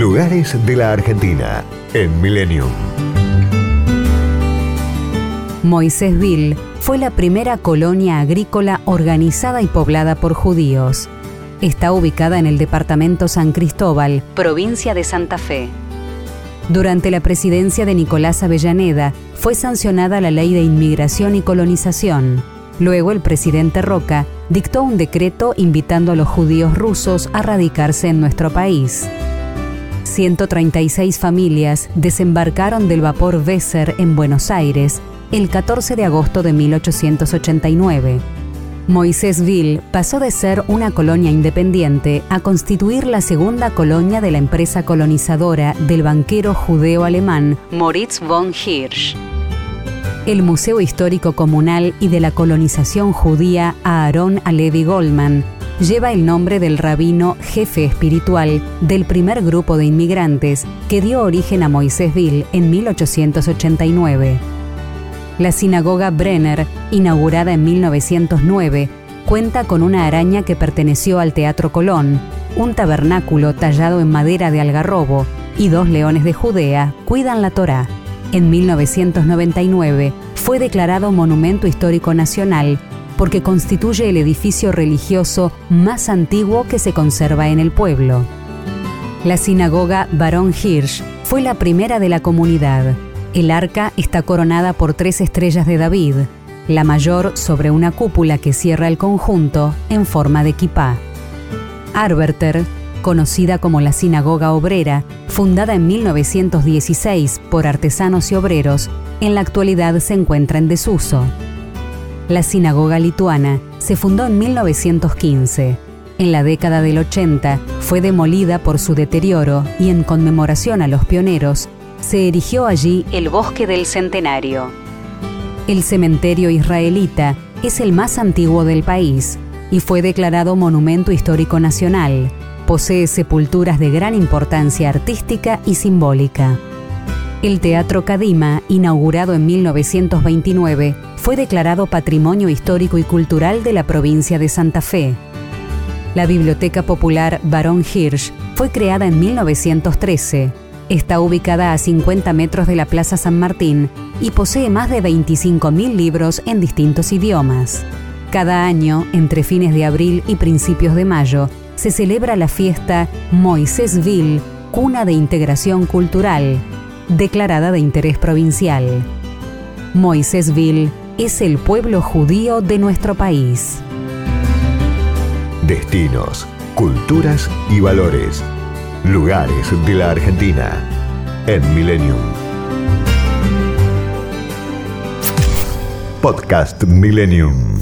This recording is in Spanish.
Lugares de la Argentina en Millennium. Moisésville fue la primera colonia agrícola organizada y poblada por judíos. Está ubicada en el departamento San Cristóbal, provincia de Santa Fe. Durante la presidencia de Nicolás Avellaneda fue sancionada la ley de inmigración y colonización. Luego el presidente Roca dictó un decreto invitando a los judíos rusos a radicarse en nuestro país. 136 familias desembarcaron del vapor Weser en Buenos Aires el 14 de agosto de 1889. Moisésville pasó de ser una colonia independiente a constituir la segunda colonia de la empresa colonizadora del banquero judeo-alemán Moritz von Hirsch. El Museo Histórico Comunal y de la Colonización Judía Aaron Alevi Goldman lleva el nombre del rabino jefe espiritual del primer grupo de inmigrantes que dio origen a Moisésville en 1889. La sinagoga Brenner, inaugurada en 1909, cuenta con una araña que perteneció al Teatro Colón, un tabernáculo tallado en madera de algarrobo y dos leones de Judea cuidan la Torá. En 1999 fue declarado Monumento Histórico Nacional porque constituye el edificio religioso más antiguo que se conserva en el pueblo. La sinagoga Barón Hirsch fue la primera de la comunidad. El arca está coronada por tres estrellas de David, la mayor sobre una cúpula que cierra el conjunto en forma de kipá. Arberter, conocida como la Sinagoga Obrera, fundada en 1916 por artesanos y obreros, en la actualidad se encuentra en desuso. La Sinagoga Lituana se fundó en 1915. En la década del 80 fue demolida por su deterioro y en conmemoración a los pioneros se erigió allí el Bosque del Centenario. El cementerio israelita es el más antiguo del país y fue declarado Monumento Histórico Nacional. Posee sepulturas de gran importancia artística y simbólica. El Teatro Kadima, inaugurado en 1929, fue declarado Patrimonio Histórico y Cultural de la provincia de Santa Fe. La Biblioteca Popular Barón Hirsch fue creada en 1913 Está ubicada a 50 metros de la Plaza San Martín y posee más de 25.000 libros en distintos idiomas. Cada año, entre fines de abril y principios de mayo, se celebra la fiesta Moisésville, cuna de integración cultural, declarada de interés provincial. Moisésville es el pueblo judío de nuestro país. Destinos, culturas y valores Lugares de la Argentina en Millennium. Podcast Millennium.